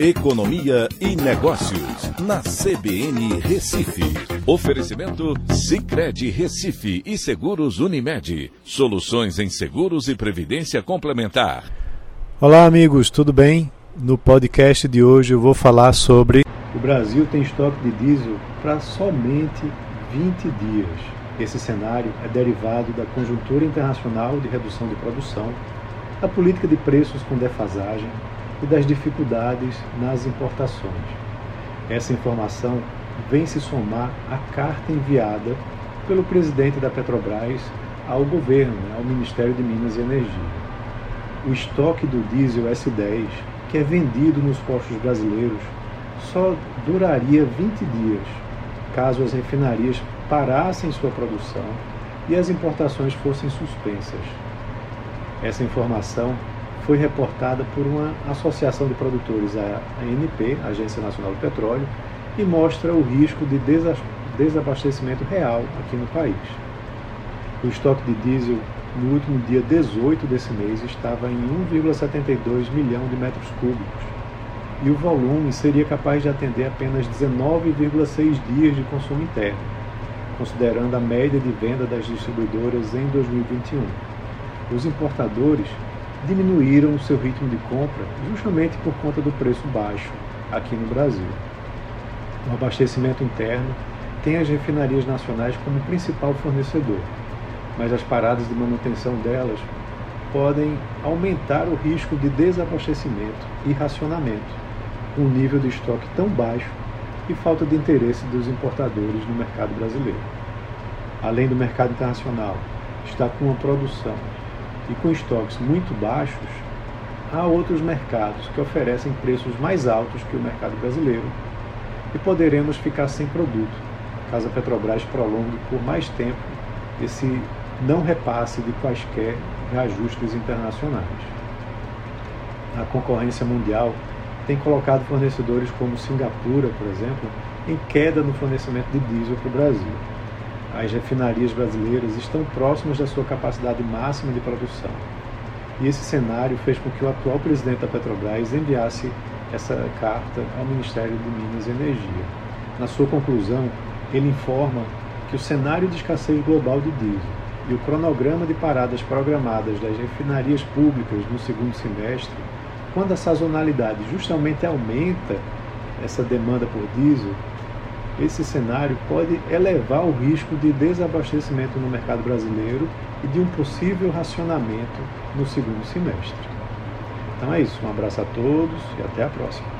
Economia e Negócios, na CBN Recife. Oferecimento Cicred Recife e Seguros Unimed. Soluções em seguros e previdência complementar. Olá, amigos, tudo bem? No podcast de hoje eu vou falar sobre. O Brasil tem estoque de diesel para somente 20 dias. Esse cenário é derivado da conjuntura internacional de redução de produção, da política de preços com defasagem e das dificuldades nas importações. Essa informação vem se somar à carta enviada pelo presidente da Petrobras ao governo, né, ao Ministério de Minas e Energia. O estoque do diesel S10, que é vendido nos postos brasileiros, só duraria 20 dias, caso as refinarias parassem sua produção e as importações fossem suspensas. Essa informação foi reportada por uma associação de produtores, a ANP, Agência Nacional do Petróleo, e mostra o risco de desabastecimento real aqui no país. O estoque de diesel no último dia 18 desse mês estava em 1,72 milhão de metros cúbicos e o volume seria capaz de atender apenas 19,6 dias de consumo interno, considerando a média de venda das distribuidoras em 2021. Os importadores diminuíram o seu ritmo de compra justamente por conta do preço baixo aqui no Brasil. O abastecimento interno tem as refinarias nacionais como principal fornecedor, mas as paradas de manutenção delas podem aumentar o risco de desabastecimento e racionamento, com um nível de estoque tão baixo e falta de interesse dos importadores no mercado brasileiro. Além do mercado internacional, está com uma produção e com estoques muito baixos, há outros mercados que oferecem preços mais altos que o mercado brasileiro e poderemos ficar sem produto caso a Petrobras prolongue por mais tempo esse não repasse de quaisquer reajustes internacionais. A concorrência mundial tem colocado fornecedores como Singapura, por exemplo, em queda no fornecimento de diesel para o Brasil as refinarias brasileiras estão próximas da sua capacidade máxima de produção. E esse cenário fez com que o atual presidente da Petrobras enviasse essa carta ao Ministério de Minas e Energia. Na sua conclusão, ele informa que o cenário de escassez global de diesel e o cronograma de paradas programadas das refinarias públicas no segundo semestre, quando a sazonalidade justamente aumenta essa demanda por diesel, esse cenário pode elevar o risco de desabastecimento no mercado brasileiro e de um possível racionamento no segundo semestre. Então é isso, um abraço a todos e até a próxima.